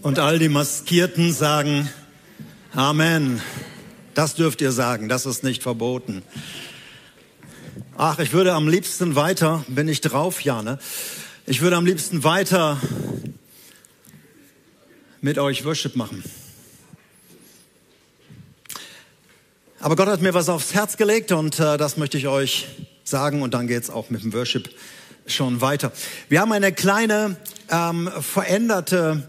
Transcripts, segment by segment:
Und all die Maskierten sagen, Amen. Das dürft ihr sagen, das ist nicht verboten. Ach, ich würde am liebsten weiter, bin ich drauf, ja, ne? Ich würde am liebsten weiter mit euch Worship machen. Aber Gott hat mir was aufs Herz gelegt und äh, das möchte ich euch sagen und dann geht's auch mit dem Worship schon weiter. Wir haben eine kleine ähm, veränderte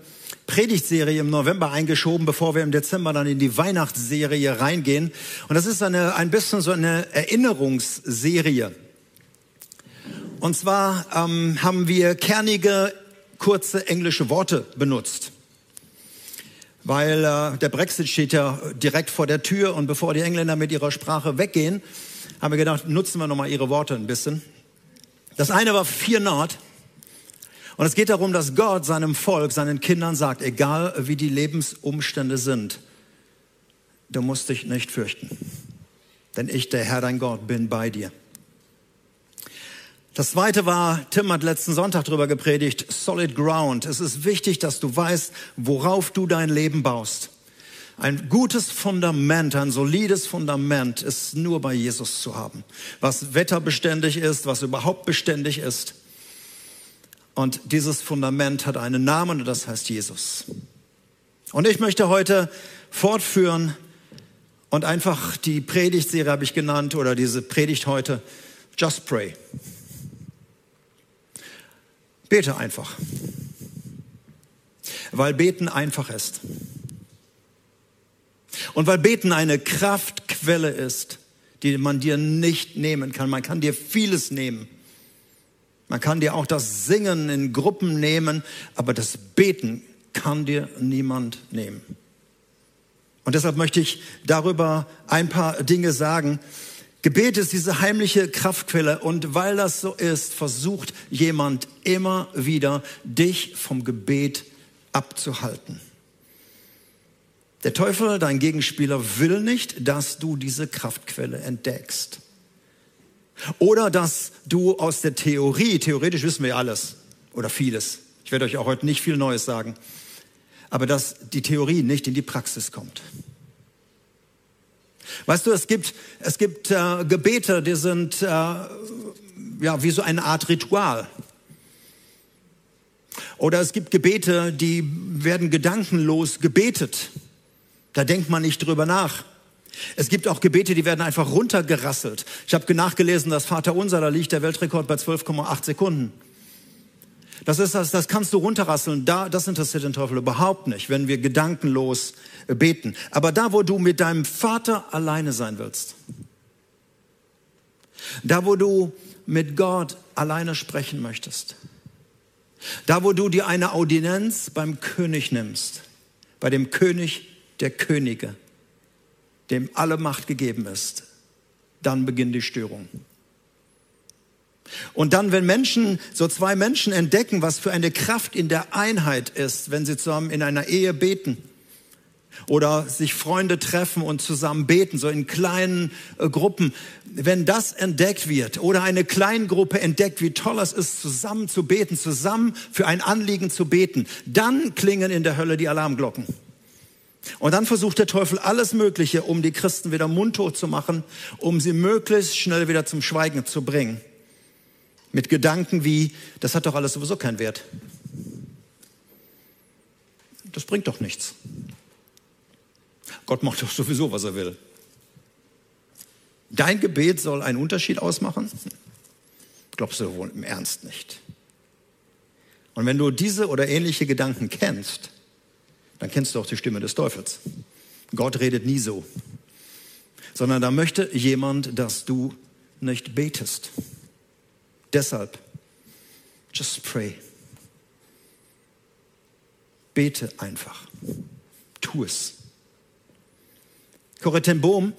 Predigtserie im November eingeschoben, bevor wir im Dezember dann in die Weihnachtsserie reingehen. Und das ist eine, ein bisschen so eine Erinnerungsserie. Und zwar ähm, haben wir kernige, kurze englische Worte benutzt. Weil äh, der Brexit steht ja direkt vor der Tür und bevor die Engländer mit ihrer Sprache weggehen, haben wir gedacht, nutzen wir nochmal ihre Worte ein bisschen. Das eine war Fear Not. Und es geht darum, dass Gott seinem Volk, seinen Kindern sagt, egal wie die Lebensumstände sind, du musst dich nicht fürchten. Denn ich, der Herr dein Gott, bin bei dir. Das zweite war, Tim hat letzten Sonntag darüber gepredigt, Solid Ground. Es ist wichtig, dass du weißt, worauf du dein Leben baust. Ein gutes Fundament, ein solides Fundament ist nur bei Jesus zu haben. Was wetterbeständig ist, was überhaupt beständig ist. Und dieses Fundament hat einen Namen und das heißt Jesus. Und ich möchte heute fortführen und einfach die Predigtserie habe ich genannt oder diese Predigt heute Just Pray. Bete einfach. Weil beten einfach ist. Und weil beten eine Kraftquelle ist, die man dir nicht nehmen kann. Man kann dir vieles nehmen. Man kann dir auch das Singen in Gruppen nehmen, aber das Beten kann dir niemand nehmen. Und deshalb möchte ich darüber ein paar Dinge sagen. Gebet ist diese heimliche Kraftquelle und weil das so ist, versucht jemand immer wieder, dich vom Gebet abzuhalten. Der Teufel, dein Gegenspieler, will nicht, dass du diese Kraftquelle entdeckst. Oder dass du aus der Theorie, theoretisch wissen wir alles oder vieles, ich werde euch auch heute nicht viel Neues sagen, aber dass die Theorie nicht in die Praxis kommt. Weißt du, es gibt, es gibt äh, Gebete, die sind äh, ja wie so eine Art Ritual. Oder es gibt Gebete, die werden gedankenlos gebetet. Da denkt man nicht drüber nach. Es gibt auch Gebete, die werden einfach runtergerasselt. Ich habe nachgelesen, dass Vater Unser, da liegt der Weltrekord bei 12,8 Sekunden. Das ist das, das kannst du runterrasseln. Da, das interessiert den Teufel überhaupt nicht, wenn wir gedankenlos beten. Aber da, wo du mit deinem Vater alleine sein willst, da, wo du mit Gott alleine sprechen möchtest, da, wo du dir eine Audienz beim König nimmst, bei dem König der Könige, dem alle Macht gegeben ist, dann beginnt die Störung. Und dann, wenn Menschen, so zwei Menschen entdecken, was für eine Kraft in der Einheit ist, wenn sie zusammen in einer Ehe beten oder sich Freunde treffen und zusammen beten, so in kleinen äh, Gruppen, wenn das entdeckt wird oder eine Kleingruppe entdeckt, wie toll es ist, zusammen zu beten, zusammen für ein Anliegen zu beten, dann klingen in der Hölle die Alarmglocken. Und dann versucht der Teufel alles Mögliche, um die Christen wieder mundtot zu machen, um sie möglichst schnell wieder zum Schweigen zu bringen. Mit Gedanken wie, das hat doch alles sowieso keinen Wert. Das bringt doch nichts. Gott macht doch sowieso, was er will. Dein Gebet soll einen Unterschied ausmachen? Glaubst du wohl im Ernst nicht. Und wenn du diese oder ähnliche Gedanken kennst, dann kennst du auch die Stimme des Teufels. Gott redet nie so, sondern da möchte jemand, dass du nicht betest. Deshalb, just pray. Bete einfach. Tu es. Corrie ten Boom,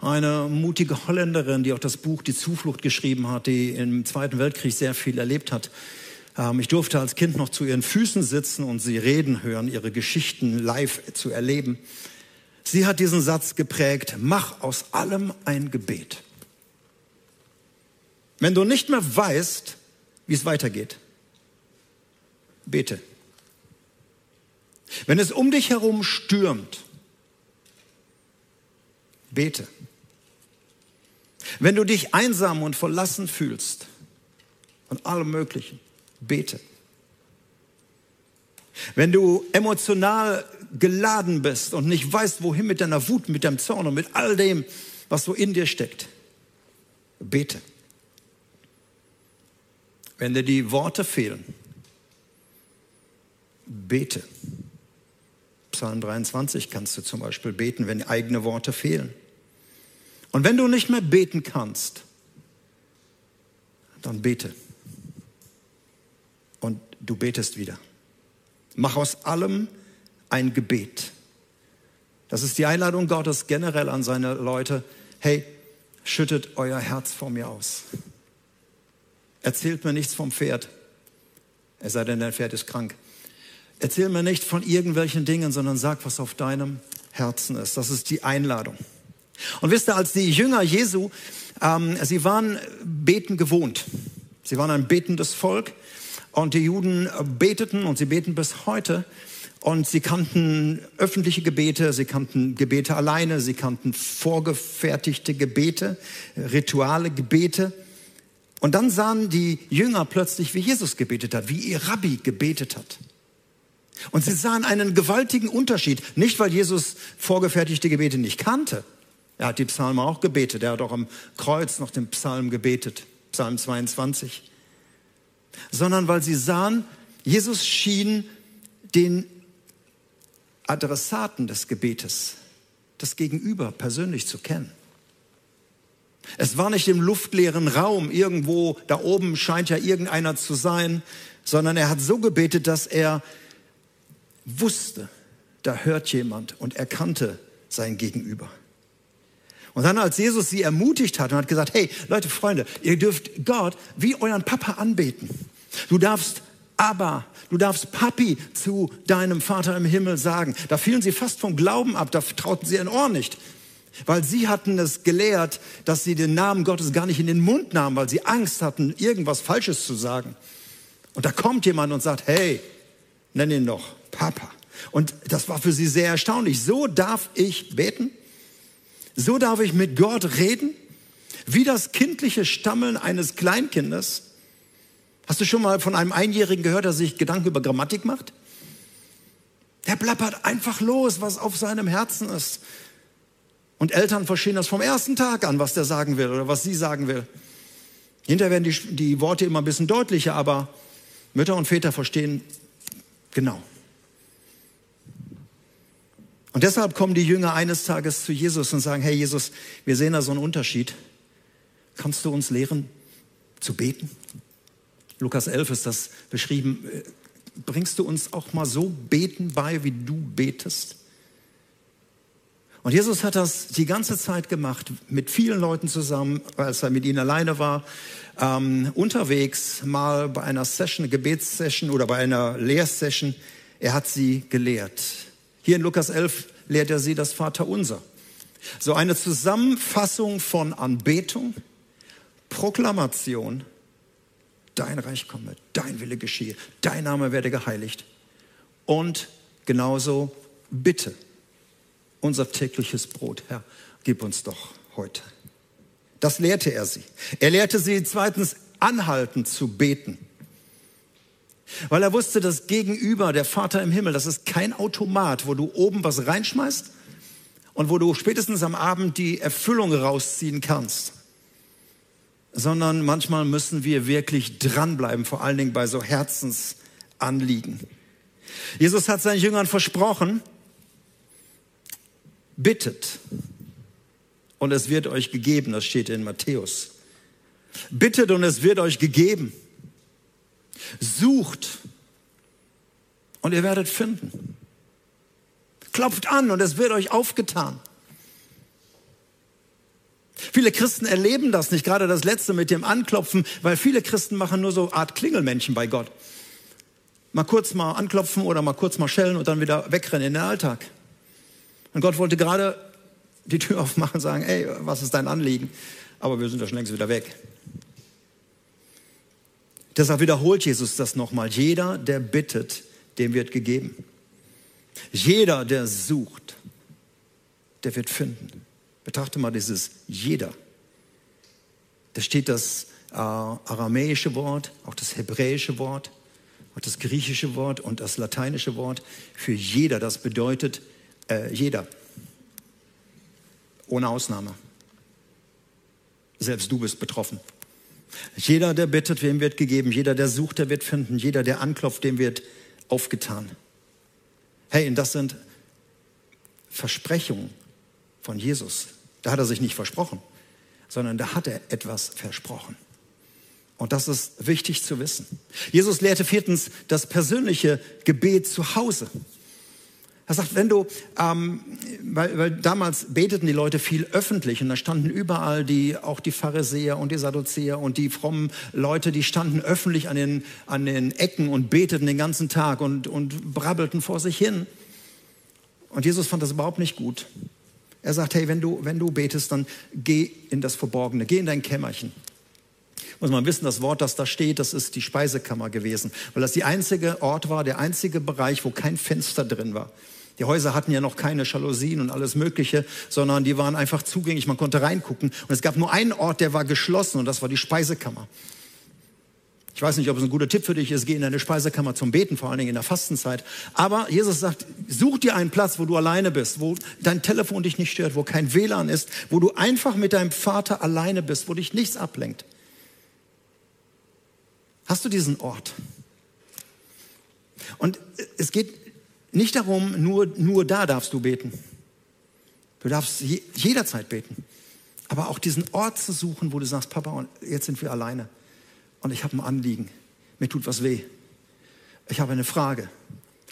eine mutige Holländerin, die auch das Buch Die Zuflucht geschrieben hat, die im Zweiten Weltkrieg sehr viel erlebt hat, ich durfte als Kind noch zu ihren Füßen sitzen und sie reden hören, ihre Geschichten live zu erleben. Sie hat diesen Satz geprägt, mach aus allem ein Gebet. Wenn du nicht mehr weißt, wie es weitergeht, bete. Wenn es um dich herum stürmt, bete. Wenn du dich einsam und verlassen fühlst von allem Möglichen, bete. Wenn du emotional geladen bist und nicht weißt, wohin mit deiner Wut, mit deinem Zorn und mit all dem, was so in dir steckt, bete. Wenn dir die Worte fehlen, bete. Psalm 23 kannst du zum Beispiel beten, wenn eigene Worte fehlen. Und wenn du nicht mehr beten kannst, dann bete. Du betest wieder. Mach aus allem ein Gebet. Das ist die Einladung Gottes generell an seine Leute. Hey, schüttet euer Herz vor mir aus. Erzählt mir nichts vom Pferd, es sei denn, dein Pferd ist krank. Erzähl mir nicht von irgendwelchen Dingen, sondern sag, was auf deinem Herzen ist. Das ist die Einladung. Und wisst ihr, als die Jünger Jesu, ähm, sie waren beten gewohnt. Sie waren ein betendes Volk und die Juden beteten und sie beten bis heute. Und sie kannten öffentliche Gebete, sie kannten Gebete alleine, sie kannten vorgefertigte Gebete, rituale Gebete. Und dann sahen die Jünger plötzlich, wie Jesus gebetet hat, wie ihr Rabbi gebetet hat. Und sie sahen einen gewaltigen Unterschied, nicht weil Jesus vorgefertigte Gebete nicht kannte, er hat die Psalmen auch gebetet. Er hat auch am Kreuz noch den Psalm gebetet, Psalm 22. Sondern weil sie sahen, Jesus schien den Adressaten des Gebetes, das Gegenüber persönlich zu kennen. Es war nicht im luftleeren Raum, irgendwo da oben scheint ja irgendeiner zu sein, sondern er hat so gebetet, dass er wusste, da hört jemand und er kannte sein Gegenüber. Und dann, als Jesus sie ermutigt hat und hat gesagt, hey, Leute, Freunde, ihr dürft Gott wie euren Papa anbeten. Du darfst aber, du darfst Papi zu deinem Vater im Himmel sagen. Da fielen sie fast vom Glauben ab, da trauten sie ein Ohr nicht. Weil sie hatten es gelehrt, dass sie den Namen Gottes gar nicht in den Mund nahmen, weil sie Angst hatten, irgendwas Falsches zu sagen. Und da kommt jemand und sagt, hey, nenn ihn doch Papa. Und das war für sie sehr erstaunlich. So darf ich beten? So darf ich mit Gott reden, wie das kindliche Stammeln eines Kleinkindes. Hast du schon mal von einem Einjährigen gehört, der sich Gedanken über Grammatik macht? Der plappert einfach los, was auf seinem Herzen ist. Und Eltern verstehen das vom ersten Tag an, was der sagen will oder was sie sagen will. Hinterher werden die, die Worte immer ein bisschen deutlicher, aber Mütter und Väter verstehen genau. Und deshalb kommen die Jünger eines Tages zu Jesus und sagen, hey Jesus, wir sehen da so einen Unterschied. Kannst du uns lehren zu beten? Lukas 11 ist das beschrieben. Bringst du uns auch mal so beten bei, wie du betest? Und Jesus hat das die ganze Zeit gemacht, mit vielen Leuten zusammen, als er mit ihnen alleine war, ähm, unterwegs, mal bei einer Session, Gebetssession oder bei einer Lehrsession. Er hat sie gelehrt. Hier in Lukas 11 lehrt er sie das Vaterunser. So eine Zusammenfassung von Anbetung, Proklamation, dein Reich komme, dein Wille geschehe, dein Name werde geheiligt. Und genauso Bitte, unser tägliches Brot, Herr, gib uns doch heute. Das lehrte er sie. Er lehrte sie zweitens anhalten zu beten. Weil er wusste, dass gegenüber der Vater im Himmel, das ist kein Automat, wo du oben was reinschmeißt und wo du spätestens am Abend die Erfüllung rausziehen kannst. Sondern manchmal müssen wir wirklich dranbleiben, vor allen Dingen bei so Herzensanliegen. Jesus hat seinen Jüngern versprochen, bittet und es wird euch gegeben, das steht in Matthäus. Bittet und es wird euch gegeben. Sucht und ihr werdet finden. Klopft an und es wird euch aufgetan. Viele Christen erleben das nicht, gerade das letzte mit dem Anklopfen, weil viele Christen machen nur so Art Klingelmännchen bei Gott. Mal kurz mal anklopfen oder mal kurz mal schellen und dann wieder wegrennen in den Alltag. Und Gott wollte gerade die Tür aufmachen und sagen, ey, was ist dein Anliegen? Aber wir sind ja schon längst wieder weg. Deshalb wiederholt Jesus das nochmal. Jeder, der bittet, dem wird gegeben. Jeder, der sucht, der wird finden. Betrachte mal dieses jeder. Da steht das äh, aramäische Wort, auch das hebräische Wort, auch das griechische Wort und das lateinische Wort für jeder. Das bedeutet äh, jeder. Ohne Ausnahme. Selbst du bist betroffen. Jeder, der bittet, wem wird gegeben. Jeder, der sucht, der wird finden. Jeder, der anklopft, dem wird aufgetan. Hey, und das sind Versprechungen von Jesus. Da hat er sich nicht versprochen, sondern da hat er etwas versprochen. Und das ist wichtig zu wissen. Jesus lehrte viertens das persönliche Gebet zu Hause. Er sagt, wenn du, ähm, weil, weil damals beteten die Leute viel öffentlich und da standen überall die, auch die Pharisäer und die Sadduzäer und die frommen Leute, die standen öffentlich an den, an den Ecken und beteten den ganzen Tag und, und brabbelten vor sich hin. Und Jesus fand das überhaupt nicht gut. Er sagt, hey, wenn du, wenn du betest, dann geh in das Verborgene, geh in dein Kämmerchen. Muss man wissen, das Wort, das da steht, das ist die Speisekammer gewesen, weil das der einzige Ort war, der einzige Bereich, wo kein Fenster drin war. Die Häuser hatten ja noch keine Jalousien und alles Mögliche, sondern die waren einfach zugänglich. Man konnte reingucken. Und es gab nur einen Ort, der war geschlossen und das war die Speisekammer. Ich weiß nicht, ob es ein guter Tipp für dich ist, geh in deine Speisekammer zum Beten, vor allen Dingen in der Fastenzeit. Aber Jesus sagt, such dir einen Platz, wo du alleine bist, wo dein Telefon dich nicht stört, wo kein WLAN ist, wo du einfach mit deinem Vater alleine bist, wo dich nichts ablenkt. Hast du diesen Ort? Und es geht nicht darum, nur, nur da darfst du beten. Du darfst je, jederzeit beten. Aber auch diesen Ort zu suchen, wo du sagst, Papa, jetzt sind wir alleine. Und ich habe ein Anliegen. Mir tut was weh. Ich habe eine Frage.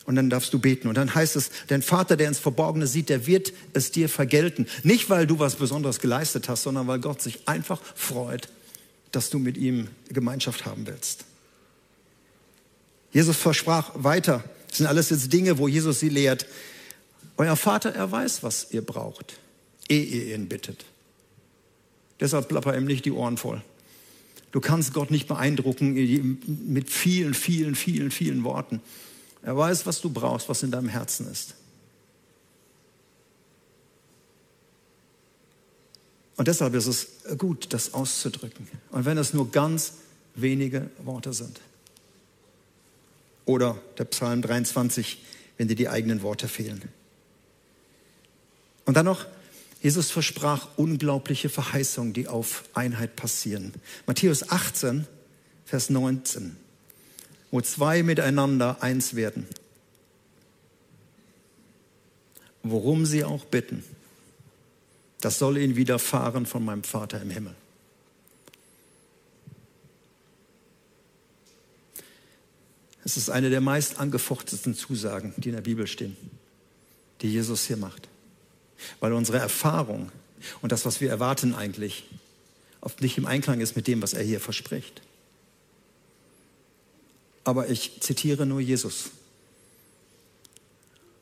Und dann darfst du beten. Und dann heißt es, dein Vater, der ins Verborgene sieht, der wird es dir vergelten. Nicht, weil du was Besonderes geleistet hast, sondern weil Gott sich einfach freut, dass du mit ihm Gemeinschaft haben willst. Jesus versprach weiter, das sind alles jetzt Dinge, wo Jesus sie lehrt. Euer Vater, er weiß, was ihr braucht, ehe ihr ihn bittet. Deshalb plapper ihm nicht die Ohren voll. Du kannst Gott nicht beeindrucken mit vielen, vielen, vielen, vielen Worten. Er weiß, was du brauchst, was in deinem Herzen ist. Und deshalb ist es gut, das auszudrücken. Und wenn es nur ganz wenige Worte sind. Oder der Psalm 23, wenn dir die eigenen Worte fehlen. Und dann noch, Jesus versprach unglaubliche Verheißungen, die auf Einheit passieren. Matthäus 18, Vers 19, wo zwei miteinander eins werden. Worum sie auch bitten, das soll ihnen widerfahren von meinem Vater im Himmel. Es ist eine der meist angefochtetsten Zusagen, die in der Bibel stehen, die Jesus hier macht. Weil unsere Erfahrung und das, was wir erwarten eigentlich, oft nicht im Einklang ist mit dem, was er hier verspricht. Aber ich zitiere nur Jesus.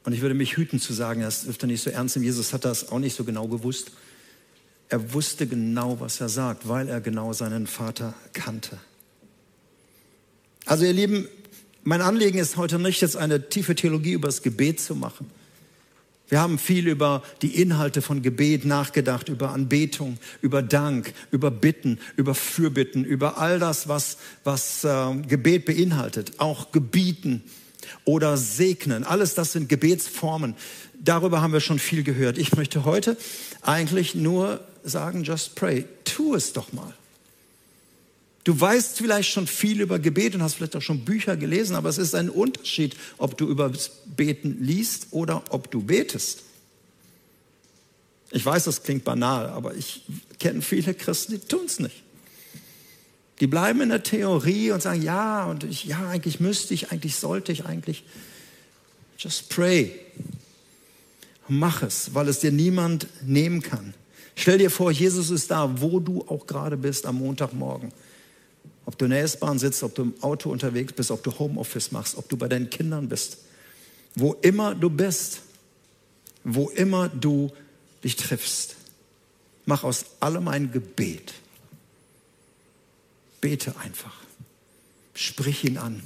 Und ich würde mich hüten zu sagen, das dürfte nicht so ernst nehmen. Jesus hat das auch nicht so genau gewusst. Er wusste genau, was er sagt, weil er genau seinen Vater kannte. Also ihr Lieben, mein Anliegen ist heute nicht jetzt eine tiefe Theologie über das Gebet zu machen. Wir haben viel über die Inhalte von Gebet nachgedacht, über Anbetung, über Dank, über Bitten, über Fürbitten, über all das, was, was äh, Gebet beinhaltet, auch Gebieten oder Segnen. Alles das sind Gebetsformen. Darüber haben wir schon viel gehört. Ich möchte heute eigentlich nur sagen, just pray. Tu es doch mal. Du weißt vielleicht schon viel über Gebet und hast vielleicht auch schon Bücher gelesen, aber es ist ein Unterschied, ob du über Beten liest oder ob du betest. Ich weiß, das klingt banal, aber ich kenne viele Christen, die tun es nicht. Die bleiben in der Theorie und sagen, ja, und ich, ja, eigentlich müsste ich, eigentlich sollte ich, eigentlich. Just pray. Mach es, weil es dir niemand nehmen kann. Stell dir vor, Jesus ist da, wo du auch gerade bist am Montagmorgen. Ob du in der S-Bahn sitzt, ob du im Auto unterwegs bist, ob du Homeoffice machst, ob du bei deinen Kindern bist. Wo immer du bist, wo immer du dich triffst, mach aus allem ein Gebet. Bete einfach. Sprich ihn an.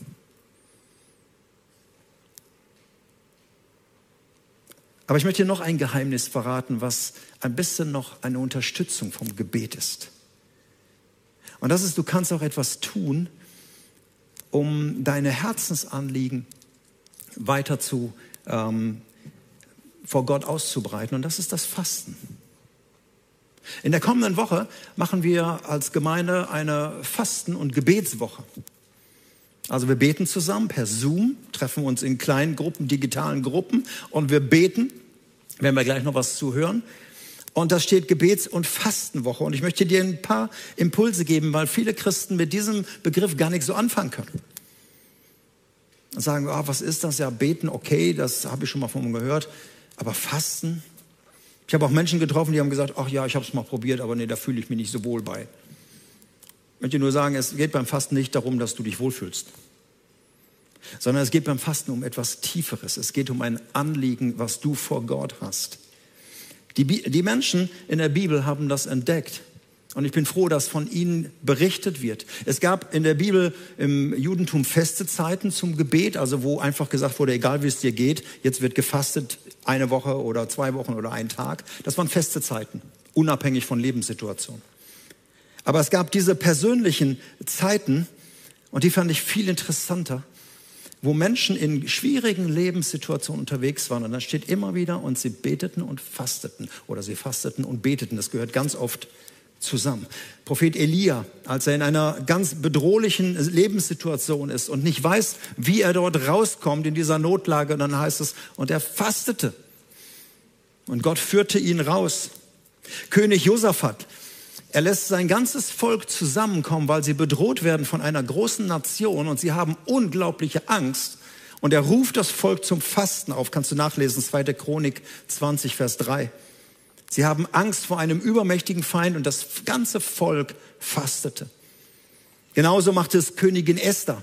Aber ich möchte dir noch ein Geheimnis verraten, was ein bisschen noch eine Unterstützung vom Gebet ist. Und das ist, du kannst auch etwas tun, um deine Herzensanliegen weiter zu, ähm, vor Gott auszubreiten. Und das ist das Fasten. In der kommenden Woche machen wir als Gemeinde eine Fasten- und Gebetswoche. Also wir beten zusammen per Zoom, treffen uns in kleinen Gruppen, digitalen Gruppen und wir beten. Werden wir gleich noch was zuhören. Und da steht Gebets- und Fastenwoche. Und ich möchte dir ein paar Impulse geben, weil viele Christen mit diesem Begriff gar nichts so anfangen können. Und sagen, oh, was ist das? Ja, beten, okay, das habe ich schon mal von gehört. Aber Fasten? Ich habe auch Menschen getroffen, die haben gesagt, ach ja, ich habe es mal probiert, aber nee, da fühle ich mich nicht so wohl bei. Ich möchte nur sagen, es geht beim Fasten nicht darum, dass du dich wohlfühlst, sondern es geht beim Fasten um etwas Tieferes. Es geht um ein Anliegen, was du vor Gott hast. Die, die Menschen in der Bibel haben das entdeckt. Und ich bin froh, dass von ihnen berichtet wird. Es gab in der Bibel im Judentum feste Zeiten zum Gebet, also wo einfach gesagt wurde, egal wie es dir geht, jetzt wird gefastet eine Woche oder zwei Wochen oder ein Tag. Das waren feste Zeiten, unabhängig von Lebenssituationen. Aber es gab diese persönlichen Zeiten, und die fand ich viel interessanter, wo Menschen in schwierigen Lebenssituationen unterwegs waren. Und da steht immer wieder, und sie beteten und fasteten. Oder sie fasteten und beteten. Das gehört ganz oft zusammen. Prophet Elia, als er in einer ganz bedrohlichen Lebenssituation ist und nicht weiß, wie er dort rauskommt in dieser Notlage, dann heißt es, und er fastete. Und Gott führte ihn raus. König Josaphat, er lässt sein ganzes Volk zusammenkommen, weil sie bedroht werden von einer großen Nation und sie haben unglaubliche Angst. Und er ruft das Volk zum Fasten auf. Kannst du nachlesen, 2. Chronik 20, Vers 3. Sie haben Angst vor einem übermächtigen Feind und das ganze Volk fastete. Genauso machte es Königin Esther.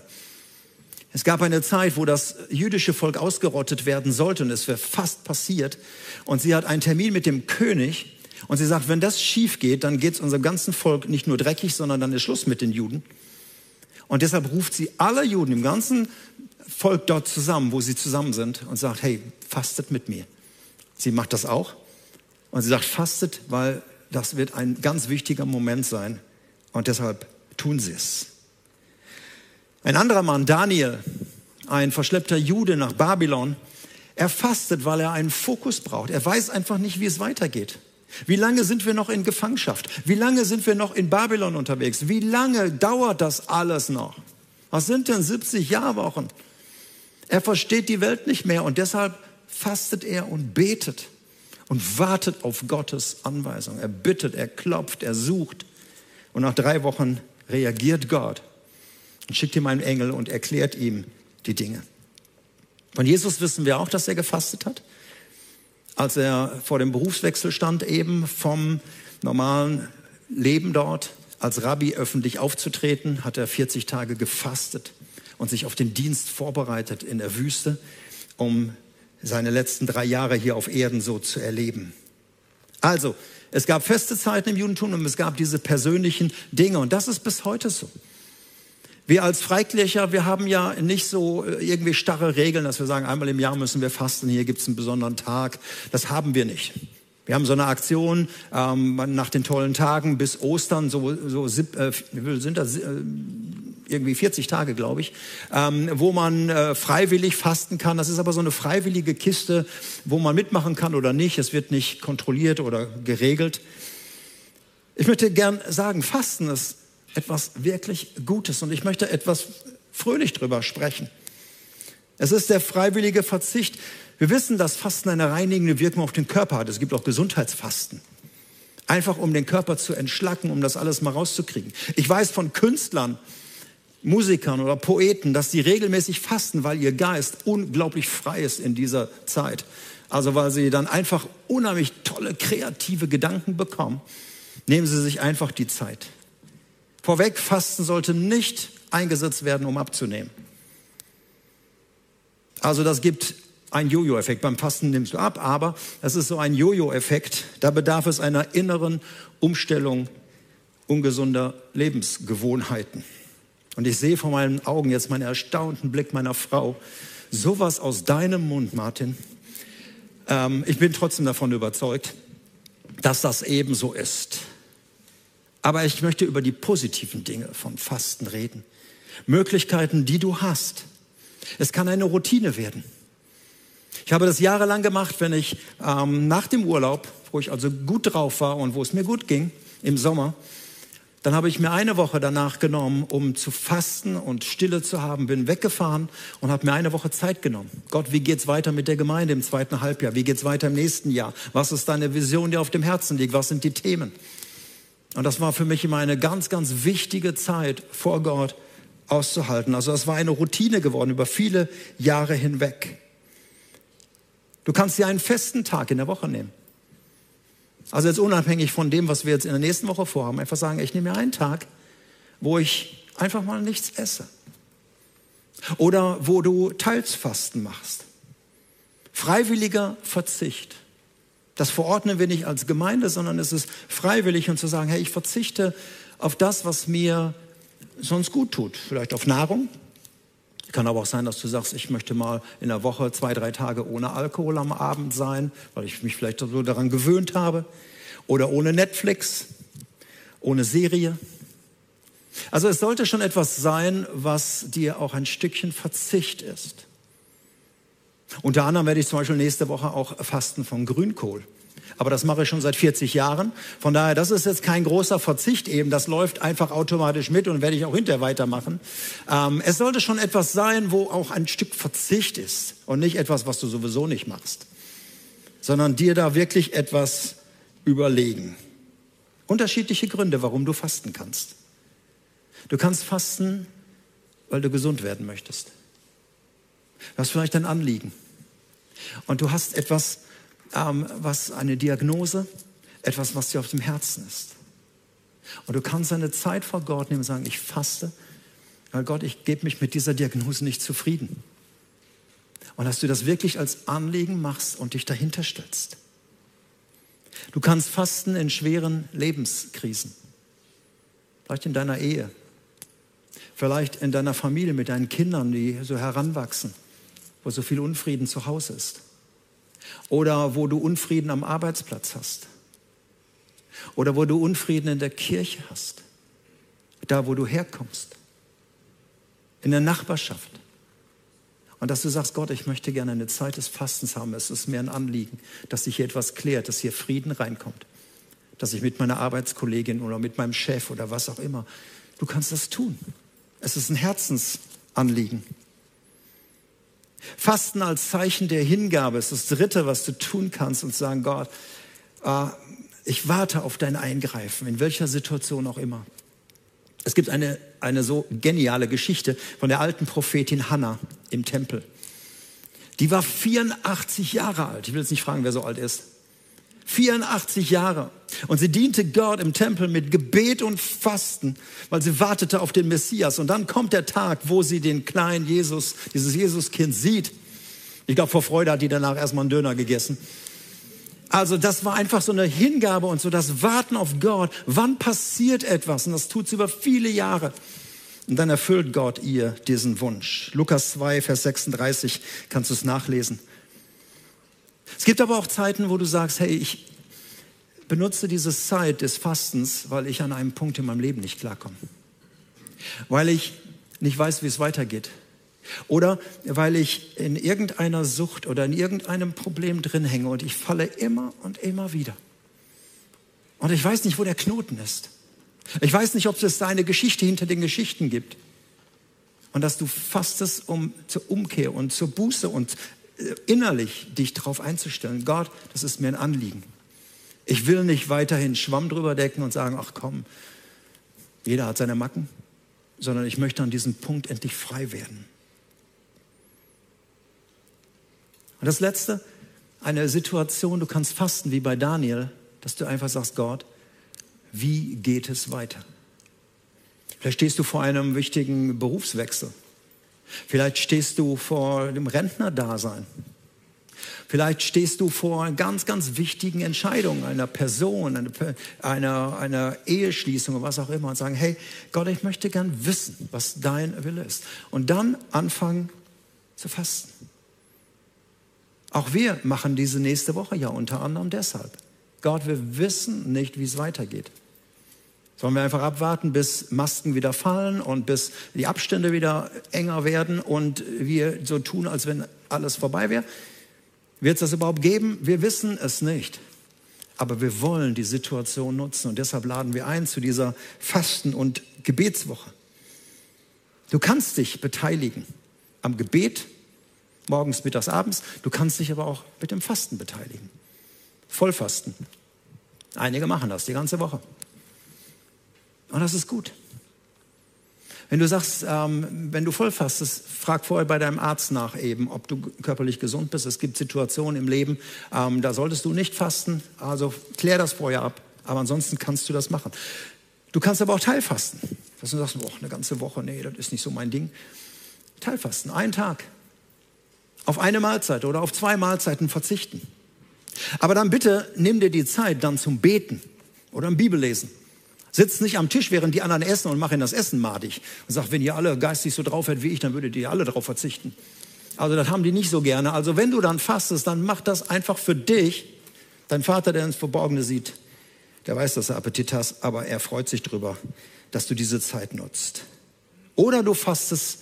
Es gab eine Zeit, wo das jüdische Volk ausgerottet werden sollte und es wäre fast passiert. Und sie hat einen Termin mit dem König und sie sagt, wenn das schief geht, dann geht es unserem ganzen Volk nicht nur dreckig, sondern dann ist Schluss mit den Juden. Und deshalb ruft sie alle Juden im ganzen Volk dort zusammen, wo sie zusammen sind und sagt, hey, fastet mit mir. Sie macht das auch. Und sie sagt, fastet, weil das wird ein ganz wichtiger Moment sein. Und deshalb tun sie es. Ein anderer Mann, Daniel, ein verschleppter Jude nach Babylon, er fastet, weil er einen Fokus braucht. Er weiß einfach nicht, wie es weitergeht. Wie lange sind wir noch in Gefangenschaft? Wie lange sind wir noch in Babylon unterwegs? Wie lange dauert das alles noch? Was sind denn 70 Jahrwochen? Er versteht die Welt nicht mehr und deshalb fastet er und betet und wartet auf Gottes Anweisung. Er bittet, er klopft, er sucht und nach drei Wochen reagiert Gott und schickt ihm einen Engel und erklärt ihm die Dinge. Von Jesus wissen wir auch, dass er gefastet hat als er vor dem Berufswechsel stand, eben vom normalen Leben dort, als Rabbi öffentlich aufzutreten, hat er 40 Tage gefastet und sich auf den Dienst vorbereitet in der Wüste, um seine letzten drei Jahre hier auf Erden so zu erleben. Also, es gab feste Zeiten im Judentum und es gab diese persönlichen Dinge und das ist bis heute so. Wir als Freikircher, wir haben ja nicht so äh, irgendwie starre Regeln, dass wir sagen, einmal im Jahr müssen wir fasten, hier gibt es einen besonderen Tag. Das haben wir nicht. Wir haben so eine Aktion ähm, nach den tollen Tagen bis Ostern, so, so äh, sind das? Äh, irgendwie 40 Tage, glaube ich, ähm, wo man äh, freiwillig fasten kann. Das ist aber so eine freiwillige Kiste, wo man mitmachen kann oder nicht. Es wird nicht kontrolliert oder geregelt. Ich möchte gern sagen, Fasten ist etwas wirklich Gutes und ich möchte etwas fröhlich drüber sprechen. Es ist der freiwillige Verzicht. Wir wissen, dass Fasten eine reinigende Wirkung auf den Körper hat. Es gibt auch Gesundheitsfasten. Einfach um den Körper zu entschlacken, um das alles mal rauszukriegen. Ich weiß von Künstlern, Musikern oder Poeten, dass sie regelmäßig fasten, weil ihr Geist unglaublich frei ist in dieser Zeit. Also weil sie dann einfach unheimlich tolle kreative Gedanken bekommen. Nehmen Sie sich einfach die Zeit. Vorweg, Fasten sollte nicht eingesetzt werden, um abzunehmen. Also das gibt einen Jojo-Effekt. Beim Fasten nimmst du ab, aber es ist so ein Jojo-Effekt. Da bedarf es einer inneren Umstellung ungesunder Lebensgewohnheiten. Und ich sehe vor meinen Augen jetzt meinen erstaunten Blick meiner Frau. Sowas aus deinem Mund, Martin. Äh, Ähm, ich bin trotzdem davon überzeugt, dass das ebenso ist. Aber ich möchte über die positiven Dinge von Fasten reden. Möglichkeiten, die du hast. Es kann eine Routine werden. Ich habe das jahrelang gemacht, wenn ich ähm, nach dem Urlaub, wo ich also gut drauf war und wo es mir gut ging, im Sommer, dann habe ich mir eine Woche danach genommen, um zu fasten und Stille zu haben, bin weggefahren und habe mir eine Woche Zeit genommen. Gott, wie geht's weiter mit der Gemeinde im zweiten Halbjahr? Wie geht's weiter im nächsten Jahr? Was ist deine Vision, die auf dem Herzen liegt? Was sind die Themen? Und das war für mich immer eine ganz, ganz wichtige Zeit vor Gott auszuhalten. Also das war eine Routine geworden über viele Jahre hinweg. Du kannst dir einen festen Tag in der Woche nehmen. Also jetzt unabhängig von dem, was wir jetzt in der nächsten Woche vorhaben, einfach sagen, ich nehme mir einen Tag, wo ich einfach mal nichts esse. Oder wo du Teilsfasten machst. Freiwilliger Verzicht. Das verordnen wir nicht als Gemeinde, sondern es ist freiwillig und zu sagen, hey, ich verzichte auf das, was mir sonst gut tut. Vielleicht auf Nahrung. Kann aber auch sein, dass du sagst, ich möchte mal in der Woche zwei, drei Tage ohne Alkohol am Abend sein, weil ich mich vielleicht so daran gewöhnt habe. Oder ohne Netflix, ohne Serie. Also es sollte schon etwas sein, was dir auch ein Stückchen Verzicht ist. Unter anderem werde ich zum Beispiel nächste Woche auch fasten von Grünkohl. Aber das mache ich schon seit 40 Jahren. Von daher, das ist jetzt kein großer Verzicht eben. Das läuft einfach automatisch mit und werde ich auch hinterher weitermachen. Ähm, es sollte schon etwas sein, wo auch ein Stück Verzicht ist und nicht etwas, was du sowieso nicht machst, sondern dir da wirklich etwas überlegen. Unterschiedliche Gründe, warum du fasten kannst. Du kannst fasten, weil du gesund werden möchtest. Du hast vielleicht ein Anliegen. Und du hast etwas, ähm, was eine Diagnose, etwas, was dir auf dem Herzen ist. Und du kannst eine Zeit vor Gott nehmen und sagen, ich faste, weil Gott, ich gebe mich mit dieser Diagnose nicht zufrieden. Und dass du das wirklich als Anliegen machst und dich dahinter stellst. Du kannst fasten in schweren Lebenskrisen. Vielleicht in deiner Ehe. Vielleicht in deiner Familie mit deinen Kindern, die so heranwachsen wo so viel Unfrieden zu Hause ist. Oder wo du Unfrieden am Arbeitsplatz hast. Oder wo du Unfrieden in der Kirche hast. Da, wo du herkommst. In der Nachbarschaft. Und dass du sagst, Gott, ich möchte gerne eine Zeit des Fastens haben. Es ist mir ein Anliegen, dass sich hier etwas klärt, dass hier Frieden reinkommt. Dass ich mit meiner Arbeitskollegin oder mit meinem Chef oder was auch immer, du kannst das tun. Es ist ein Herzensanliegen. Fasten als Zeichen der Hingabe ist das Dritte, was du tun kannst und sagen, Gott, äh, ich warte auf dein Eingreifen, in welcher Situation auch immer. Es gibt eine, eine so geniale Geschichte von der alten Prophetin Hannah im Tempel. Die war 84 Jahre alt. Ich will jetzt nicht fragen, wer so alt ist. 84 Jahre. Und sie diente Gott im Tempel mit Gebet und Fasten, weil sie wartete auf den Messias. Und dann kommt der Tag, wo sie den kleinen Jesus, dieses Jesuskind sieht. Ich glaube, vor Freude hat die danach erstmal einen Döner gegessen. Also das war einfach so eine Hingabe und so das Warten auf Gott. Wann passiert etwas? Und das tut sie über viele Jahre. Und dann erfüllt Gott ihr diesen Wunsch. Lukas 2, Vers 36 kannst du es nachlesen. Es gibt aber auch Zeiten, wo du sagst, hey, ich benutze diese Zeit des Fastens, weil ich an einem Punkt in meinem Leben nicht klarkomme. Weil ich nicht weiß, wie es weitergeht. Oder weil ich in irgendeiner Sucht oder in irgendeinem Problem drin hänge und ich falle immer und immer wieder. Und ich weiß nicht, wo der Knoten ist. Ich weiß nicht, ob es da eine Geschichte hinter den Geschichten gibt. Und dass du fastest um zur Umkehr und zur Buße und innerlich dich darauf einzustellen, Gott, das ist mir ein Anliegen. Ich will nicht weiterhin Schwamm drüber decken und sagen, ach komm, jeder hat seine Macken, sondern ich möchte an diesem Punkt endlich frei werden. Und das Letzte, eine Situation, du kannst fasten wie bei Daniel, dass du einfach sagst, Gott, wie geht es weiter? Vielleicht stehst du vor einem wichtigen Berufswechsel. Vielleicht stehst du vor dem Rentnerdasein. Vielleicht stehst du vor ganz, ganz wichtigen Entscheidungen einer Person, einer, einer, einer Eheschließung oder was auch immer und sagen, hey Gott, ich möchte gern wissen, was dein Wille ist. Und dann anfangen zu fasten. Auch wir machen diese nächste Woche ja unter anderem deshalb. Gott, wir wissen nicht, wie es weitergeht. Sollen wir einfach abwarten, bis Masken wieder fallen und bis die Abstände wieder enger werden und wir so tun, als wenn alles vorbei wäre? Wird es das überhaupt geben? Wir wissen es nicht. Aber wir wollen die Situation nutzen und deshalb laden wir ein zu dieser Fasten- und Gebetswoche. Du kannst dich beteiligen am Gebet, morgens, mittags, abends. Du kannst dich aber auch mit dem Fasten beteiligen. Vollfasten. Einige machen das die ganze Woche. Und das ist gut. Wenn du sagst, ähm, wenn du vollfastest, frag vorher bei deinem Arzt nach eben, ob du körperlich gesund bist. Es gibt Situationen im Leben, ähm, da solltest du nicht fasten. Also klär das vorher ab. Aber ansonsten kannst du das machen. Du kannst aber auch Teilfasten. Dass du sagst, oh, eine ganze Woche, nee, das ist nicht so mein Ding. Teilfasten, einen Tag. Auf eine Mahlzeit oder auf zwei Mahlzeiten verzichten. Aber dann bitte nimm dir die Zeit dann zum Beten oder im Bibellesen. Sitzt nicht am Tisch, während die anderen essen und mach ihnen das Essen madig. Und sagt, wenn ihr alle geistig so drauf hättet wie ich, dann würdet ihr alle darauf verzichten. Also das haben die nicht so gerne. Also wenn du dann fastest, dann mach das einfach für dich. Dein Vater, der ins Verborgene sieht, der weiß, dass du Appetit hast, aber er freut sich drüber, dass du diese Zeit nutzt. Oder du fastest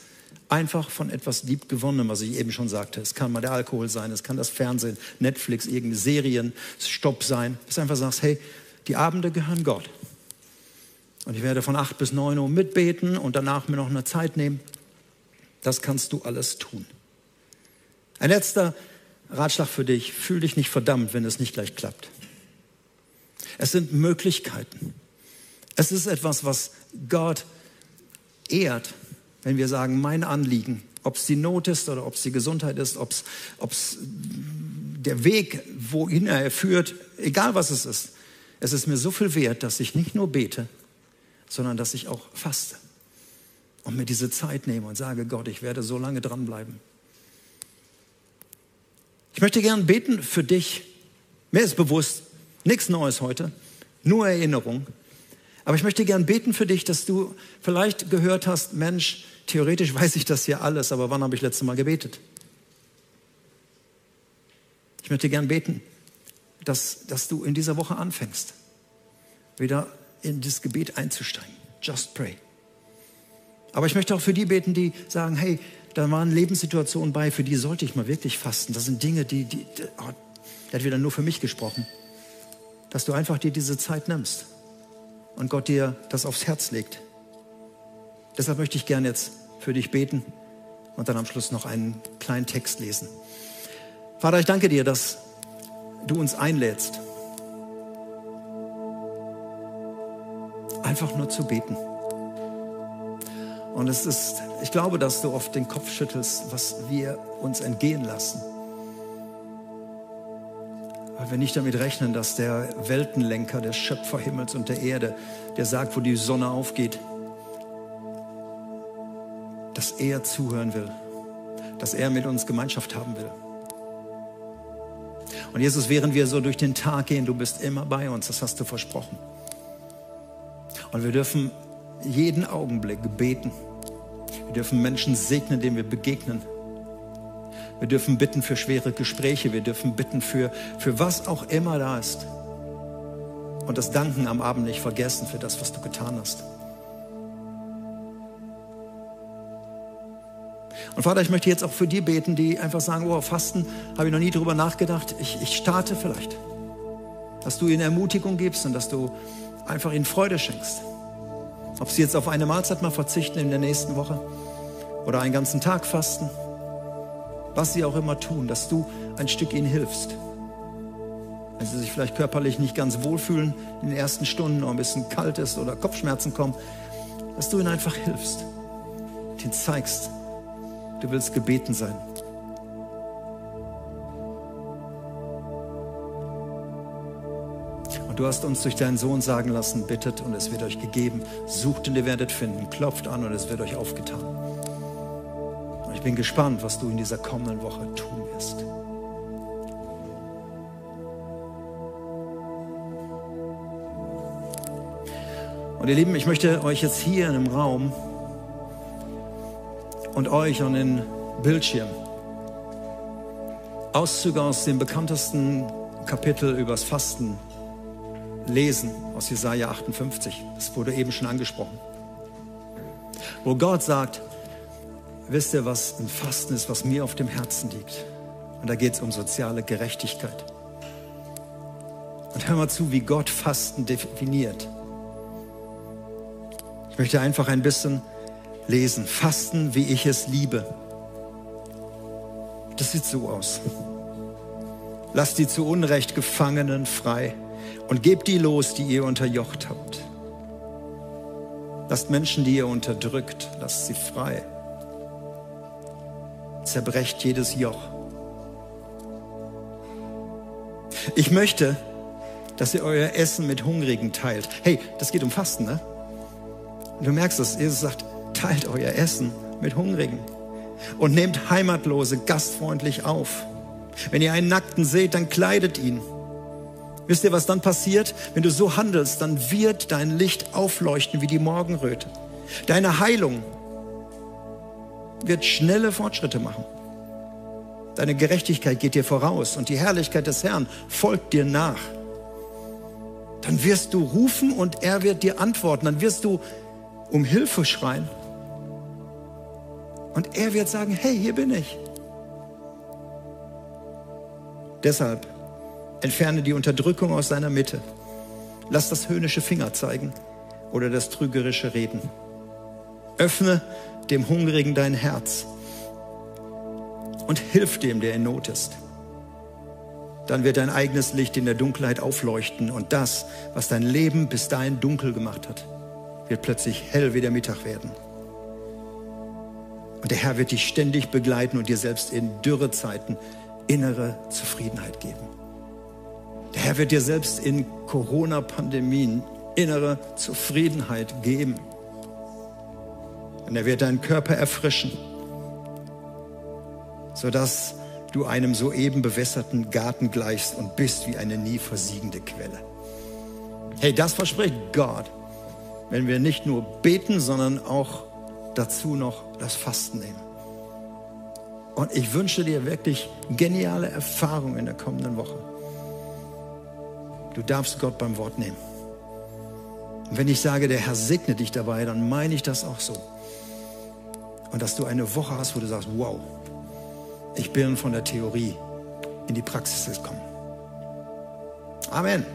einfach von etwas liebgewonnenem, was ich eben schon sagte. Es kann mal der Alkohol sein, es kann das Fernsehen, Netflix, irgendeine Serien, Stopp sein. Dass du einfach sagst, hey, die Abende gehören Gott. Und ich werde von acht bis neun Uhr mitbeten und danach mir noch eine Zeit nehmen. Das kannst du alles tun. Ein letzter Ratschlag für dich. Fühl dich nicht verdammt, wenn es nicht gleich klappt. Es sind Möglichkeiten. Es ist etwas, was Gott ehrt, wenn wir sagen, mein Anliegen, ob es die Not ist oder ob es die Gesundheit ist, ob es der Weg, wohin er führt, egal was es ist. Es ist mir so viel wert, dass ich nicht nur bete, sondern dass ich auch faste und mir diese Zeit nehme und sage, Gott, ich werde so lange dranbleiben. Ich möchte gern beten für dich. Mir ist bewusst, nichts Neues heute, nur Erinnerung. Aber ich möchte gern beten für dich, dass du vielleicht gehört hast, Mensch, theoretisch weiß ich das hier alles, aber wann habe ich letzte Mal gebetet? Ich möchte gern beten, dass, dass du in dieser Woche anfängst, wieder in das Gebet einzusteigen. Just pray. Aber ich möchte auch für die beten, die sagen, hey, da waren Lebenssituationen bei, für die sollte ich mal wirklich fasten. Das sind Dinge, die, die, oh, der hat wieder nur für mich gesprochen. Dass du einfach dir diese Zeit nimmst und Gott dir das aufs Herz legt. Deshalb möchte ich gerne jetzt für dich beten und dann am Schluss noch einen kleinen Text lesen. Vater, ich danke dir, dass du uns einlädst einfach nur zu beten. Und es ist, ich glaube, dass du oft den Kopf schüttelst, was wir uns entgehen lassen. Weil wir nicht damit rechnen, dass der Weltenlenker, der Schöpfer Himmels und der Erde, der sagt, wo die Sonne aufgeht, dass er zuhören will, dass er mit uns Gemeinschaft haben will. Und Jesus, während wir so durch den Tag gehen, du bist immer bei uns, das hast du versprochen. Und wir dürfen jeden Augenblick beten. Wir dürfen Menschen segnen, denen wir begegnen. Wir dürfen bitten für schwere Gespräche. Wir dürfen bitten für, für was auch immer da ist. Und das Danken am Abend nicht vergessen für das, was du getan hast. Und Vater, ich möchte jetzt auch für die beten, die einfach sagen, oh, Fasten, habe ich noch nie drüber nachgedacht. Ich, ich starte vielleicht. Dass du ihnen Ermutigung gibst und dass du einfach ihnen Freude schenkst. Ob sie jetzt auf eine Mahlzeit mal verzichten in der nächsten Woche oder einen ganzen Tag fasten, was sie auch immer tun, dass du ein Stück ihnen hilfst. Wenn sie sich vielleicht körperlich nicht ganz wohlfühlen in den ersten Stunden oder ein bisschen kalt ist oder Kopfschmerzen kommen, dass du ihnen einfach hilfst, ihnen zeigst, du willst gebeten sein. Du hast uns durch deinen Sohn sagen lassen, bittet und es wird euch gegeben, sucht und ihr werdet finden, klopft an und es wird euch aufgetan. Und ich bin gespannt, was du in dieser kommenden Woche tun wirst. Und ihr Lieben, ich möchte euch jetzt hier in einem Raum und euch an den Bildschirm Auszüge aus dem bekanntesten Kapitel übers Fasten lesen, aus Jesaja 58. Das wurde eben schon angesprochen. Wo Gott sagt, wisst ihr, was ein Fasten ist, was mir auf dem Herzen liegt? Und da geht es um soziale Gerechtigkeit. Und hör mal zu, wie Gott Fasten definiert. Ich möchte einfach ein bisschen lesen. Fasten, wie ich es liebe. Das sieht so aus. Lasst die zu Unrecht Gefangenen frei und gebt die los, die ihr unterjocht habt. Lasst Menschen, die ihr unterdrückt, lasst sie frei. Zerbrecht jedes Joch. Ich möchte, dass ihr euer Essen mit Hungrigen teilt. Hey, das geht um Fasten, ne? Du merkst es, Jesus sagt, teilt euer Essen mit Hungrigen und nehmt Heimatlose gastfreundlich auf. Wenn ihr einen Nackten seht, dann kleidet ihn. Wisst ihr, was dann passiert? Wenn du so handelst, dann wird dein Licht aufleuchten wie die Morgenröte. Deine Heilung wird schnelle Fortschritte machen. Deine Gerechtigkeit geht dir voraus und die Herrlichkeit des Herrn folgt dir nach. Dann wirst du rufen und er wird dir antworten. Dann wirst du um Hilfe schreien. Und er wird sagen, hey, hier bin ich. Deshalb entferne die Unterdrückung aus seiner Mitte. Lass das höhnische Finger zeigen oder das trügerische Reden. Öffne dem Hungrigen dein Herz und hilf dem, der in Not ist. Dann wird dein eigenes Licht in der Dunkelheit aufleuchten und das, was dein Leben bis dahin dunkel gemacht hat, wird plötzlich hell wie der Mittag werden. Und der Herr wird dich ständig begleiten und dir selbst in Dürrezeiten innere Zufriedenheit geben. Der Herr wird dir selbst in Corona-Pandemien innere Zufriedenheit geben. Und er wird deinen Körper erfrischen, sodass du einem soeben bewässerten Garten gleichst und bist wie eine nie versiegende Quelle. Hey, das verspricht Gott, wenn wir nicht nur beten, sondern auch dazu noch das Fasten nehmen. Und ich wünsche dir wirklich geniale Erfahrungen in der kommenden Woche. Du darfst Gott beim Wort nehmen. Und wenn ich sage, der Herr segne dich dabei, dann meine ich das auch so. Und dass du eine Woche hast, wo du sagst, wow, ich bin von der Theorie in die Praxis gekommen. Amen.